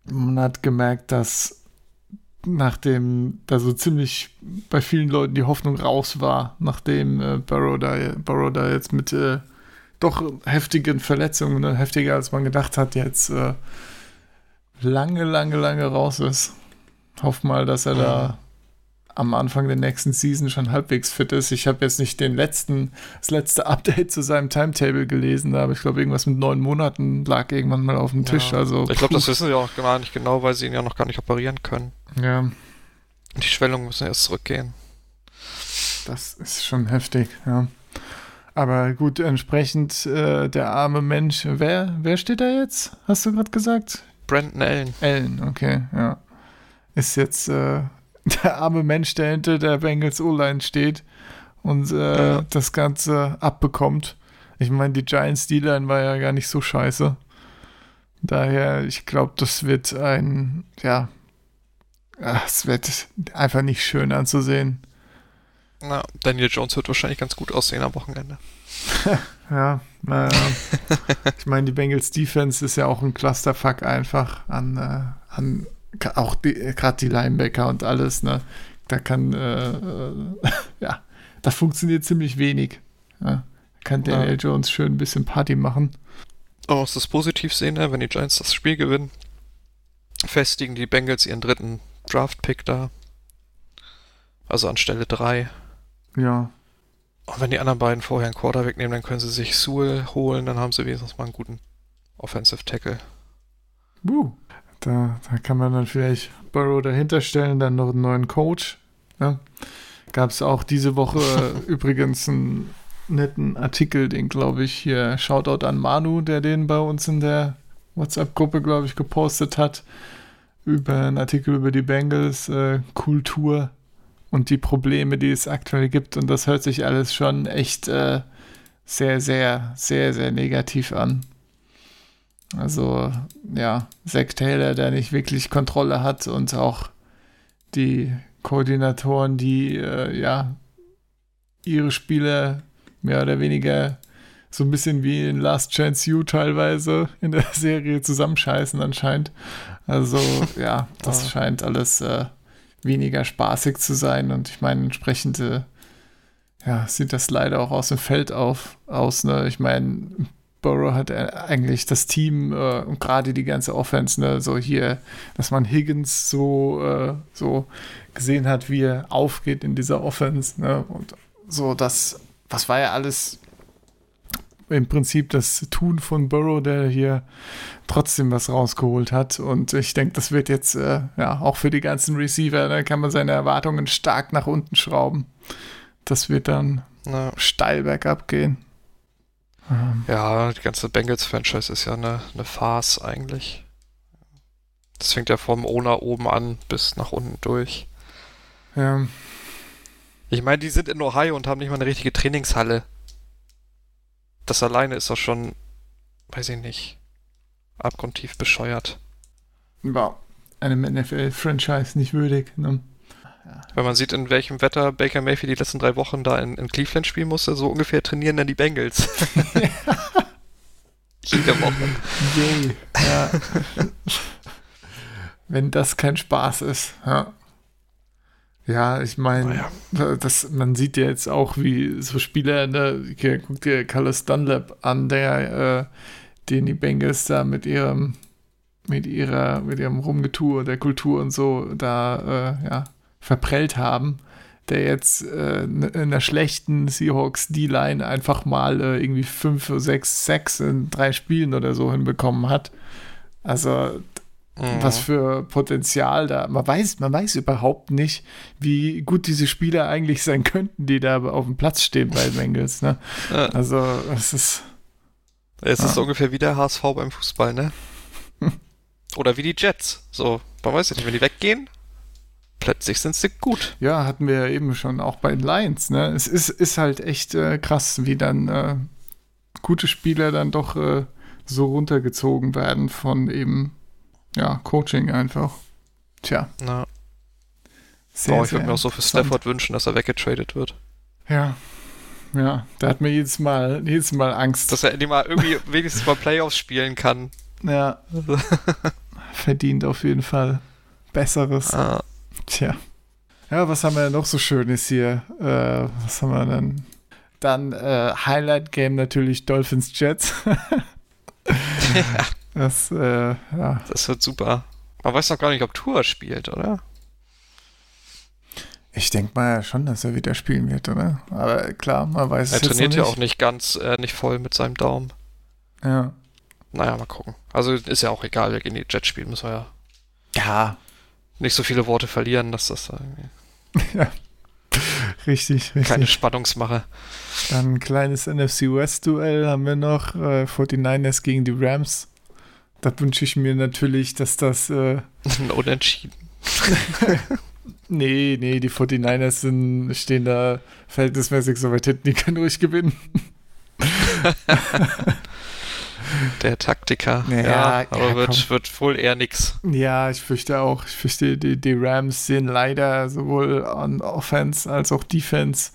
man hat gemerkt, dass nachdem da so ziemlich bei vielen Leuten die Hoffnung raus war, nachdem äh, Burrow, da, Burrow da jetzt mit äh, doch heftigen Verletzungen, ne, heftiger als man gedacht hat, jetzt äh, lange, lange, lange raus ist. Hoff mal, dass er da am Anfang der nächsten Season schon halbwegs fit ist. Ich habe jetzt nicht den letzten, das letzte Update zu seinem Timetable gelesen, aber ich glaube, irgendwas mit neun Monaten lag irgendwann mal auf dem Tisch. Ja. Also, ich glaube, das wissen sie auch gar nicht genau, weil sie ihn ja noch gar nicht operieren können. Ja, Die Schwellungen müssen erst zurückgehen. das ist schon heftig, ja. Aber gut, entsprechend äh, der arme Mensch. Wer, wer steht da jetzt? Hast du gerade gesagt? Brandon Allen. Allen, okay, ja. Ist jetzt äh, der arme Mensch, der hinter der Bengals O-Line steht und äh, Ja. das Ganze abbekommt. Ich meine, die Giants D-Line war ja gar nicht so scheiße. Daher, ich glaube, das wird ein, ja, ach, es wird einfach nicht schön anzusehen. Na, Daniel Jones wird wahrscheinlich ganz gut aussehen am Wochenende. Ja, naja. ich meine, die Bengals Defense ist ja auch ein Clusterfuck einfach an, äh, an auch gerade die Linebacker und alles, ne? Da kann, äh, äh, ja, da funktioniert ziemlich wenig. Ja. Kann Ja. Daniel Jones schön ein bisschen Party machen. Aber man muss das positiv sehen, ne? wenn die Giants das Spiel gewinnen. Festigen die Bengals ihren dritten Draft-Pick da. Also an Stelle 3. Ja, Und wenn die anderen beiden vorher einen Quarter wegnehmen, dann können sie sich Sewell holen, dann haben sie wenigstens mal einen guten Offensive Tackle. Wuh. Da, da kann man dann vielleicht Burrow dahinter stellen, dann noch einen neuen Coach. Ja. Gab es auch diese Woche übrigens einen netten Artikel, den glaube ich hier, Shoutout an Manu, der den bei uns in der WhatsApp-Gruppe, glaube ich, gepostet hat, über einen Artikel über die Bengals, äh, Kultur und die Probleme, die es aktuell gibt. Und das hört sich alles schon echt äh, sehr, sehr, sehr, sehr negativ an. Also, ja, Zack Taylor, der nicht wirklich Kontrolle hat und auch die Koordinatoren, die, äh, ja, ihre Spiele mehr oder weniger so ein bisschen wie in Last Chance You teilweise in der Serie zusammenscheißen anscheinend. Also, ja, das Ah. scheint alles äh, weniger spaßig zu sein und ich meine, entsprechend äh, ja, sieht das leider auch aus dem Feld auf, aus. Ne? Ich meine, Burrow hat eigentlich das Team äh, und gerade die ganze Offense, ne, so hier, dass man Higgins so, äh, so gesehen hat, wie er aufgeht in dieser Offense, ne, und so das, was war ja alles im Prinzip das Tun von Burrow, der hier trotzdem was rausgeholt hat. Und ich denke, das wird jetzt äh, ja auch für die ganzen Receiver, da kann man seine Erwartungen stark nach unten schrauben. Das wird dann Na, steil bergab gehen. Ähm, ja, die ganze Bengals-Franchise ist ja eine, eine Farce eigentlich. Das fängt ja vom Owner oben an bis nach unten durch. ja, Ich meine, die sind in Ohio und haben nicht mal eine richtige Trainingshalle. Das alleine ist doch schon, weiß ich nicht, abgrundtief bescheuert. war einem NFL-Franchise nicht würdig. Ne? Wenn man sieht, in welchem Wetter Baker Mayfield die letzten drei Wochen da in, in Cleveland spielen musste, so ungefähr trainieren dann die Bengals. Jede Woche. Yay. Ja. Wenn das kein Spaß ist. Ja, ja ich meine, das, man sieht ja jetzt auch, wie so Spieler, ne, hier, guck dir Carlos Dunlap an, der, äh, den die Bengals da mit ihrem, mit ihrer, mit ihrem Rumgetue der Kultur und so da, äh, ja, verprellt haben, der jetzt äh, in einer schlechten Seahawks D-Line einfach mal äh, irgendwie fünf, sechs, sechs in drei Spielen oder so hinbekommen hat. Also Mhm. was für Potenzial da. Man weiß, man weiß überhaupt nicht, wie gut diese Spieler eigentlich sein könnten, die da auf dem Platz stehen bei Bengals. Ne? Ja. Also es ist Es ist Ah. ungefähr wie der HSV beim Fußball, ne? Oder wie die Jets. So, man weiß ja nicht, wenn die weggehen, plötzlich sind sie gut. Ja, hatten wir ja eben schon auch bei den Lions. Ne? Es ist, ist halt echt äh, krass, wie dann äh, gute Spieler dann doch äh, so runtergezogen werden von eben ja, Coaching einfach. Tja, Na, sehr, oh, ich würde mir auch so für. Stafford wünschen, dass er weggetradet wird. Ja, ja, da hat mir jedes Mal, jedes Mal Angst. Dass er endlich mal irgendwie wenigstens mal Playoffs spielen kann. ja, verdient auf jeden Fall Besseres. Ah, Tja. Ja, was haben wir noch so Schönes hier? Äh, was haben wir denn? Dann äh, Highlight Game natürlich Dolphins Jets. Das, äh, ja. das wird super. Man weiß noch gar nicht, ob Tour spielt, oder? Ich denke mal ja schon, dass er wieder spielen wird, oder? Aber klar, man weiß Er es jetzt trainiert noch ja nicht. auch nicht ganz, äh, nicht voll mit seinem Daumen. Ja. Naja, mal gucken. Also ist ja auch egal, wir gegen die Jets spielen, müssen wir ja ja, nicht so viele Worte verlieren, dass das da irgendwie. Richtig, richtig. Keine Spannungsmache. Dann ein kleines NFC West-Duell haben wir noch. Äh, 49ers gegen die Rams. Da wünsche ich mir natürlich, dass das. Äh, Unentschieden. nee, nee, die 49ers sind, stehen da verhältnismäßig so weit hinten, die können ruhig gewinnen. Der Taktiker. Ja, Ja, aber ja, wird, wird wohl eher nix. Ja, ich fürchte auch. Ich fürchte, die, die Rams sehen leider sowohl an Offense als auch Defense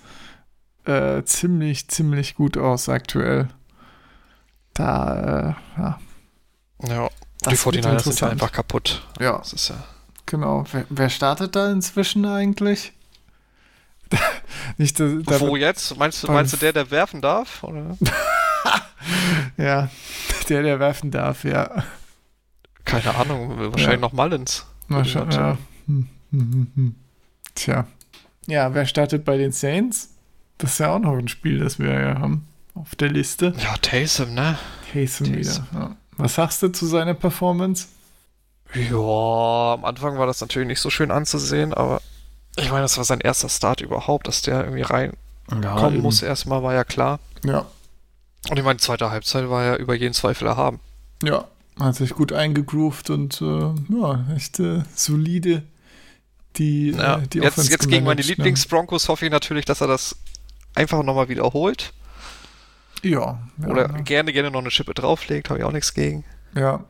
äh, ziemlich, ziemlich gut aus aktuell. Da, äh, ja. Ja, Das die wird 49ers sind einfach kaputt. Ja, Das ist ja. genau. Wer, wer startet da inzwischen eigentlich? Nicht, da, da Wo jetzt? Meinst du, meinst du der, der werfen darf? Oder? Ja, der, der werfen darf, ja. Keine Ahnung, wahrscheinlich Ja. noch Mullins. Schauen, ja. Hm, hm, hm. Tja. Ja, wer startet bei den Saints? Das ist ja auch noch ein Spiel, das wir ja haben auf der Liste. Ja, Taysom, ne? Taysom wieder. Taysom. Ja. Was sagst du zu seiner Performance? Ja, am Anfang war das natürlich nicht so schön anzusehen, aber ich meine, das war sein erster Start überhaupt, dass der irgendwie reinkommen muss erstmal, war ja klar. Ja, Und ich meine, die zweite Halbzeit war ja über jeden Zweifel erhaben. ja. Hat sich gut eingegroovt und äh, ja, echt äh, solide die, Ja. äh, die jetzt Offense jetzt gegen meine ne? Lieblings-Broncos hoffe ich natürlich, dass er das einfach nochmal wiederholt. Ja. ja Oder ja. gerne, gerne noch eine Schippe drauflegt, habe ich auch nichts gegen. Ja.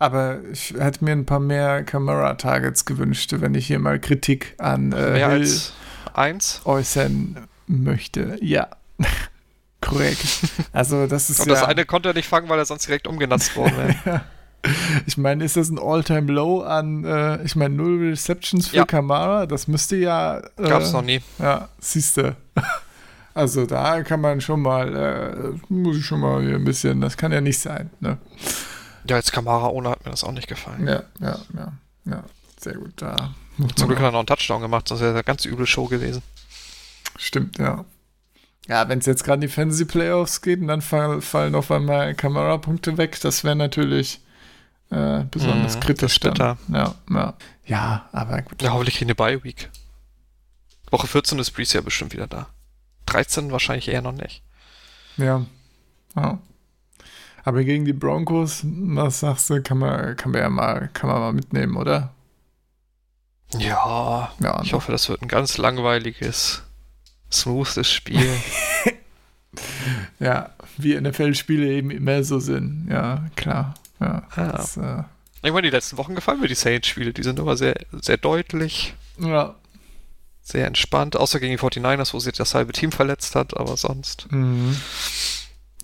Aber ich hätte mir ein paar mehr Camera-Targets gewünscht, wenn ich hier mal Kritik an äh, Mehr Hill als eins. äußern möchte. Ja. Korrekt. Also, das ist Und ja. das eine konnte er nicht fangen, weil er sonst direkt umgenutzt worden wäre. Ich meine, ist das ein All-Time-Low an, äh, ich meine, null Receptions für Ja. Kamara? Das müsste ja. Äh, Gab's noch nie. Ja, siehste. Also da kann man schon mal, äh, muss ich schon mal hier ein bisschen, das kann ja nicht sein, ne? Ja, als Kamera ohne hat mir das auch nicht gefallen. Ja, ja, ja, ja. Sehr gut, da Zum Glück hat er noch einen Touchdown gemacht, sonst wäre das eine ganz üble Show gewesen. Stimmt, ja. Ja, wenn es jetzt gerade in die Fantasy Playoffs geht und dann fall, fallen auf einmal Kamerapunkte weg, das wäre natürlich äh, besonders Mhm, kritisch dann. Ja, ja. Ja, aber gut. Ja, hoffentlich eine Bye-Week. Woche 14 ist Breeze ja bestimmt wieder da. 13 wahrscheinlich eher noch nicht. Ja. ja. Aber gegen die Broncos, was sagst du, kann man, kann man ja mal, kann man mal mitnehmen, oder? Ja, Ja, ich hoffe, das wird ein ganz langweiliges, smoothes Spiel. ja, wie NFL-Spiele eben immer so sind. Ja, klar. Ja, Ja. das, äh, ich meine, die letzten Wochen gefallen mir die Saints-Spiele. Die sind immer sehr, sehr deutlich, ja. sehr entspannt. Außer gegen die 49ers, wo sich das halbe Team verletzt hat, aber sonst. Mhm.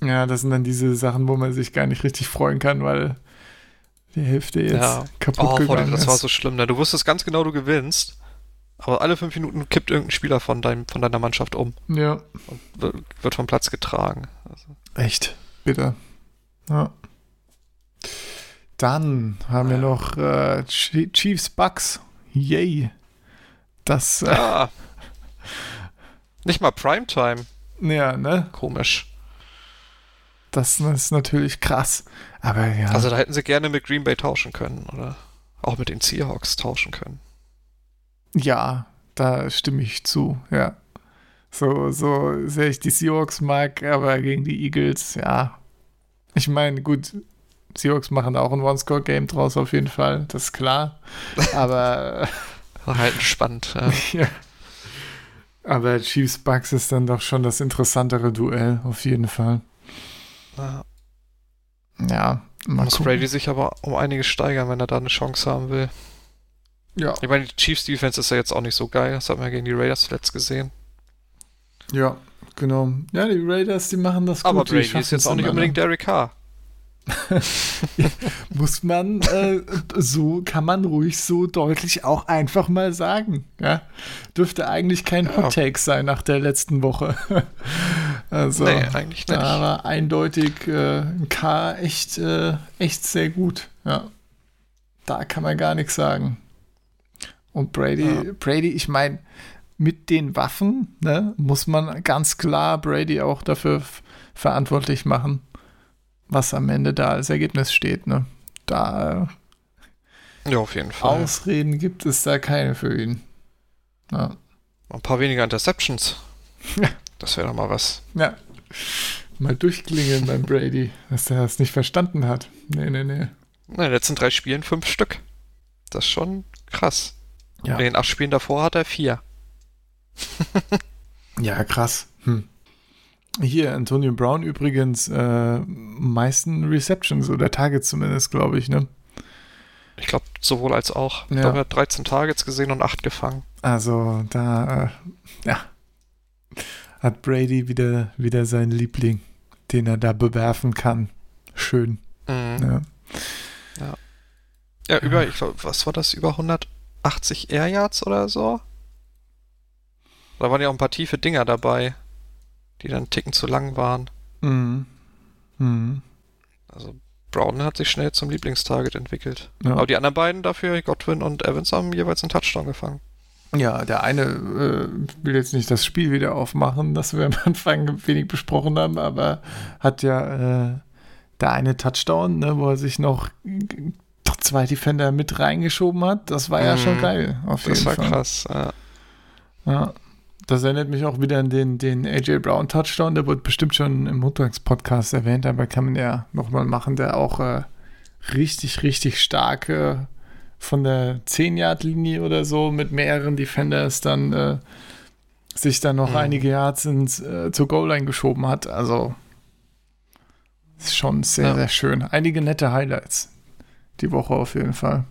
Ja, das sind dann diese Sachen, wo man sich gar nicht richtig freuen kann, weil die Hälfte jetzt Ja. kaputt Oh, gegangen Freunde, das ist. war so schlimm. Ne? Du wusstest ganz genau, du gewinnst. Aber alle fünf Minuten kippt irgendein Spieler von, deinem, von deiner Mannschaft um Ja, und wird- vom Platz getragen. Also, echt bitter. Ja. Dann haben wir noch äh, Chi- Chiefs Bucks. Yay. Das, äh, ja. Nicht mal Primetime. ja, ne? Komisch. Das ist natürlich krass. Aber ja. Also da hätten sie gerne mit Green Bay tauschen können oder auch mit den Seahawks tauschen können. Ja, da stimme ich zu, ja. So, so sehr ich die Seahawks mag, aber gegen die Eagles, ja. Ich meine, gut, Seahawks machen auch ein One-Score-Game draus auf jeden Fall, das ist klar. Aber, halt spannend. Ja. ja. Aber Chiefs Bucks ist dann doch schon das interessantere Duell, auf jeden Fall. Ja. Ja, Muss gucken. Brady sich aber um einiges steigern, wenn er da eine Chance haben will. Ja, Ich meine, die Chiefs Defense ist ja jetzt auch nicht so geil. Das hat man ja gegen die Raiders zuletzt gesehen. ja, genau. Ja, die Raiders, die machen das Aber gut. die Brady ist jetzt auch nicht unbedingt Derek Carr. muss man äh, so kann man ruhig so deutlich auch einfach mal sagen. Ja? Dürfte eigentlich kein Ja. Hot Take sein nach der letzten Woche. also Nee, eigentlich nicht. da war eindeutig äh, ein K echt äh, echt sehr gut. Ja, da kann man gar nichts sagen. Und Brady, Ja. Brady, ich meine mit den Waffen ne, muss man ganz klar Brady auch dafür verantwortlich machen, was am Ende da als Ergebnis steht. Ne? Da Ja, auf jeden Fall. Ausreden gibt es da keine für ihn. Ja. Ein paar weniger Interceptions. Ja. Das wäre doch mal was. Ja. Mal durchklingeln beim Brady, dass er das nicht verstanden hat. Nee, nee, nee. In den letzten drei Spielen fünf Stück. Das ist schon krass. Ja. In den acht Spielen davor hat er vier. Ja, krass. Hm. Hier, Antonio Brown übrigens äh, meisten Receptions oder Targets zumindest, glaube ich, ne? Ich glaube, sowohl als auch. Ich Ja. glaube, er hat 13 Targets gesehen und 8 gefangen. Also da, äh, ja, hat Brady wieder, wieder seinen Liebling, den er da bewerfen kann. Schön. Mhm. Ja. Ja, über, ich glaube, was war das? Über 180 Air Yards oder so? Da waren ja auch ein paar tiefe Dinger dabei, die dann einen Ticken zu lang waren. Mhm. Mhm. Also Brown hat sich schnell zum Lieblingstarget entwickelt. Ja. Aber die anderen beiden dafür, Godwin und Evans, haben jeweils einen Touchdown gefangen. Ja, der eine äh, will jetzt nicht das Spiel wieder aufmachen, das wir am Anfang wenig besprochen haben, aber hat ja äh, der eine Touchdown, ne, wo er sich noch zwei Defender mit reingeschoben hat. Das war ja Mhm. schon geil, auf Das jeden war Fall. krass. Ja. Ja. Das erinnert mich auch wieder an den, den AJ Brown Touchdown, der wurde bestimmt schon im Montagspodcast erwähnt, aber kann man ja nochmal machen, der auch äh, richtig, richtig stark äh, von der 10-Yard-Linie oder so mit mehreren Defenders dann äh, sich dann noch Mhm. einige Yards ins, äh, zur Goal-Line geschoben hat. Also ist schon sehr, Ja. sehr schön. Einige nette Highlights die Woche auf jeden Fall.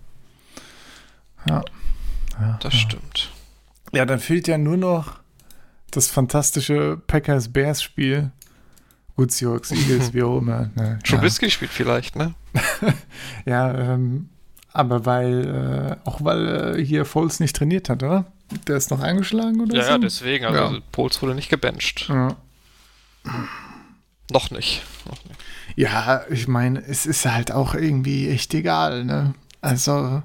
Ja. ja Das ja. stimmt. Ja, dann fehlt ja nur noch das fantastische Packers-Bears-Spiel. Gut, Seahawks, Eagles, wie auch immer. Ne, Trubisky spielt vielleicht, ne? Ja, ja ähm, aber weil, äh, auch weil äh, hier Foles nicht trainiert hat, oder? Der ist noch eingeschlagen oder Ja, so? ja, deswegen. Also Ja. Pols wurde nicht gebencht. Ja. Noch nicht. Noch nicht. Ja, ich meine, es ist halt auch irgendwie echt egal, ne? Also,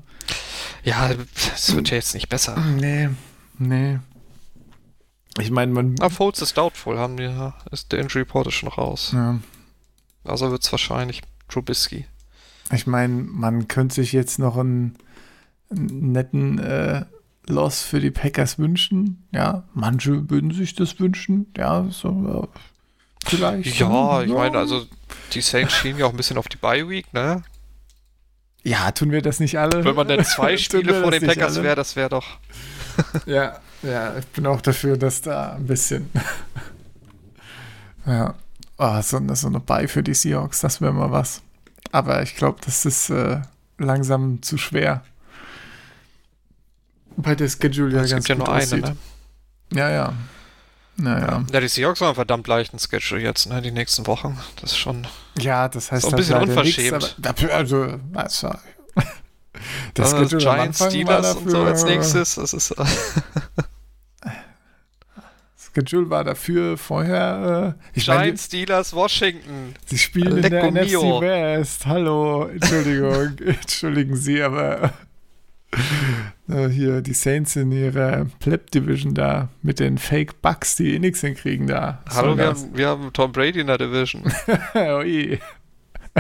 Ja, es wird ja jetzt nicht besser. nee, nee. Ich meine, man. Aber Foles ist doubtful, haben ja, ist der Injury Report ist schon raus. Ja. Also wird es wahrscheinlich Trubisky. Ich meine, man könnte sich jetzt noch einen, einen netten äh, Loss für die Packers wünschen. Ja, manche würden sich das wünschen. Ja, so äh, vielleicht. Ja, ne? ich meine, also die Saints schienen ja auch ein bisschen auf die Bye Week, ne? Ja, tun wir das nicht alle? Wenn man dann zwei Spiele vor den Packers wäre, das wäre doch. Ja, ja, ich bin auch dafür, dass da ein bisschen. ja. Oh, so, eine- so eine Bye für die Seahawks, das wäre mal was. Aber ich glaube, das ist äh, langsam zu schwer. Bei der Schedule ja es ganz gibt ja nur eine, ne? Ja, ja. Naja. Ja, die Seahawks haben einen verdammt leichten Schedule jetzt, ne? Die nächsten Wochen. Das ist schon. Ja, das heißt So ein bisschen unverschämt. Nix, dafür, also, das war. Das Also Giants, Steelers und so als nächstes. Das ist. äh, Schedule war dafür vorher. Äh, ich Steelers, Washington. Sie spielen in der Lecco NFC mio. West. Hallo, Entschuldigung, entschuldigen Sie, aber äh, hier die Saints in ihrer Pleb Division da mit den Fake Bucks, die eh nichts hinkriegen da. Was Hallo, wir haben, wir haben Tom Brady in der Division. Ui.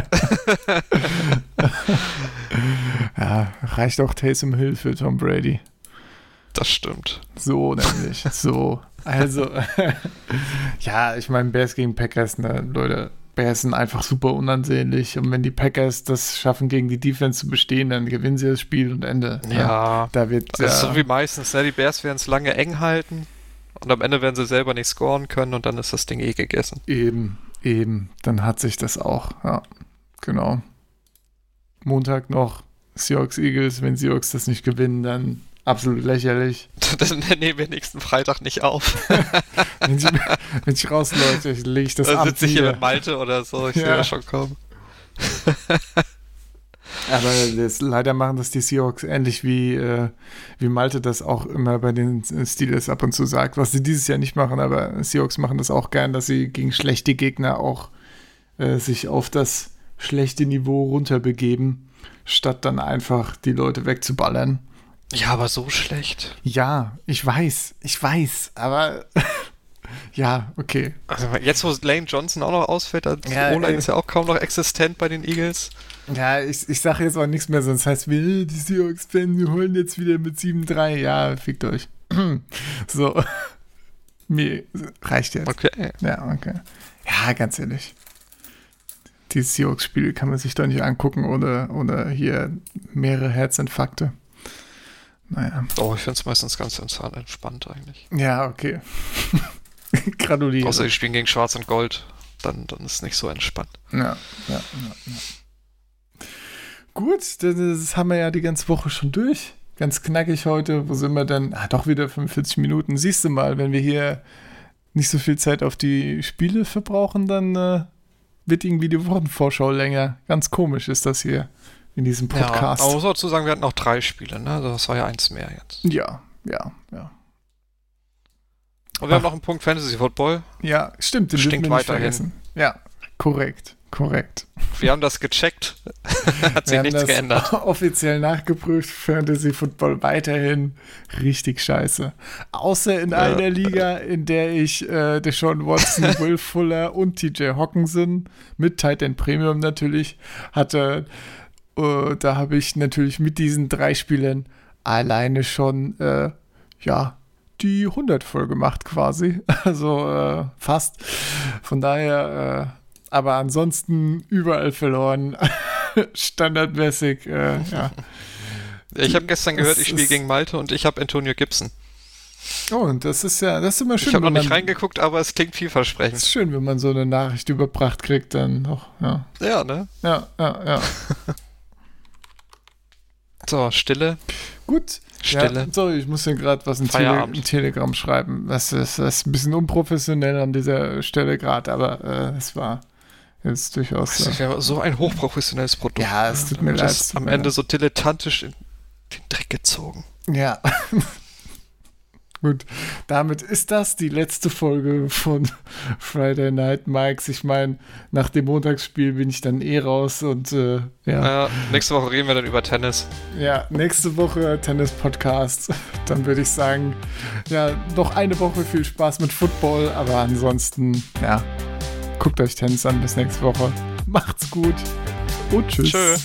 ja, reicht auch Taysom Hill für Tom Brady. Das stimmt. So nämlich, so. Also, ja, ich meine, Bears gegen Packers, ne, Leute, Bears sind einfach super unansehnlich. Und wenn die Packers das schaffen, gegen die Defense zu bestehen, dann gewinnen sie das Spiel und Ende. Ja. Da wird Das ist ja, so wie meistens, ne? Die Bears werden es lange eng halten und am Ende werden sie selber nicht scoren können und dann ist das Ding eh gegessen. eben, eben, dann hat sich das auch. Ja, genau. Montag noch Seahawks Eagles. Wenn Seahawks das nicht gewinnen, dann absolut lächerlich. dann nehmen wir nächsten Freitag nicht auf. Wenn ich, wenn ich rausläufe, lege ich das Dann ab. sitze ich hier mit Malte oder so. Ich Ja. sehe das schon kommen. Aber das, leider machen das die Seahawks ähnlich wie, äh, wie Malte das auch immer bei den Steelers ab und zu sagt, was sie dieses Jahr nicht machen, aber Seahawks machen das auch gern, dass sie gegen schlechte Gegner auch äh, sich auf das schlechte Niveau runterbegeben, statt dann einfach die Leute wegzuballern. Ja, aber so schlecht. Ja, ich weiß, ich weiß, aber ja, okay. Also jetzt, wo Lane Johnson auch noch ausfällt, die Ja, O-Line ey. ist ja auch kaum noch existent bei den Eagles. Ja, ich, ich sage jetzt auch nichts mehr, sonst heißt wir, die Seahawks-Fans, wir holen jetzt wieder mit 7-3. Ja, fickt euch. so. Mir reicht jetzt. Okay. Ja, okay. Ja, ganz ehrlich. Die Seahawks-Spiele kann man sich doch nicht angucken ohne, ohne hier mehrere Herzinfarkte. Naja. Oh, ich finde es meistens ganz entspannt eigentlich. Ja, okay. Gratuliere. Außer die spielen gegen Schwarz und Gold. Dann, dann ist es nicht so entspannt. Ja, ja, ja, ja. Gut, das haben wir ja die ganze Woche schon durch. Ganz knackig heute. Wo sind wir denn? Ah, doch wieder 45 Minuten. Siehst du mal, wenn wir hier nicht so viel Zeit auf die Spiele verbrauchen, dann äh, wird irgendwie die Wochenvorschau länger. Ganz komisch ist das hier in diesem Podcast. Ja, aber muss dazu sagen, wir hatten noch drei Spiele, ne? Also das war ja eins mehr jetzt. Ja, ja, ja. Und wir Ach. haben noch einen Punkt Fantasy Football. Ja, stimmt, den Stinkt weiterhin. Ja, korrekt, korrekt. Wir haben das gecheckt. Hat sich nichts geändert. Offiziell nachgeprüft. Fantasy Football weiterhin richtig scheiße. Außer in ja. einer Liga, in der ich äh, Deshaun Watson, Will Fuller und TJ Hawkinson mit Titan Premium natürlich hatte. Uh, da habe ich natürlich mit diesen drei Spielen alleine schon, äh, ja, die 100 voll gemacht quasi. Also äh, fast. Von daher, äh, aber ansonsten überall verloren. Standardmäßig, äh, ja. Ich habe gestern gehört, ich spiele gegen Malte und ich habe Antonio Gibson. Oh, und das ist ja, das ist immer schön. Ich habe noch nicht reingeguckt, aber es klingt vielversprechend. Es ist schön, wenn man so eine Nachricht überbracht kriegt, dann noch, ja. Ja, ne? Ja, ja, ja. so, Stille. Gut. Stille. Ja, sorry, ich muss hier gerade was in, Tele in, Telegram schreiben. Das ist, das ist ein bisschen unprofessionell an dieser Stelle gerade, aber äh, es war jetzt durchaus. Das ist ja so ein hochprofessionelles Produkt. Ja, es tut mir leid. Am Ende so dilettantisch in den Dreck gezogen. Ja. Gut, damit ist das die letzte Folge von Friday Night Mikes. Ich meine, nach dem Montagsspiel bin ich dann eh raus und äh, ja. ja. Nächste Woche reden wir dann über Tennis. Ja, nächste Woche Tennis-Podcast. Dann würde ich sagen, ja, noch eine Woche viel Spaß mit Football, aber ansonsten, ja, guckt euch Tennis an. Bis nächste Woche. Macht's gut und tschüss. Tschö.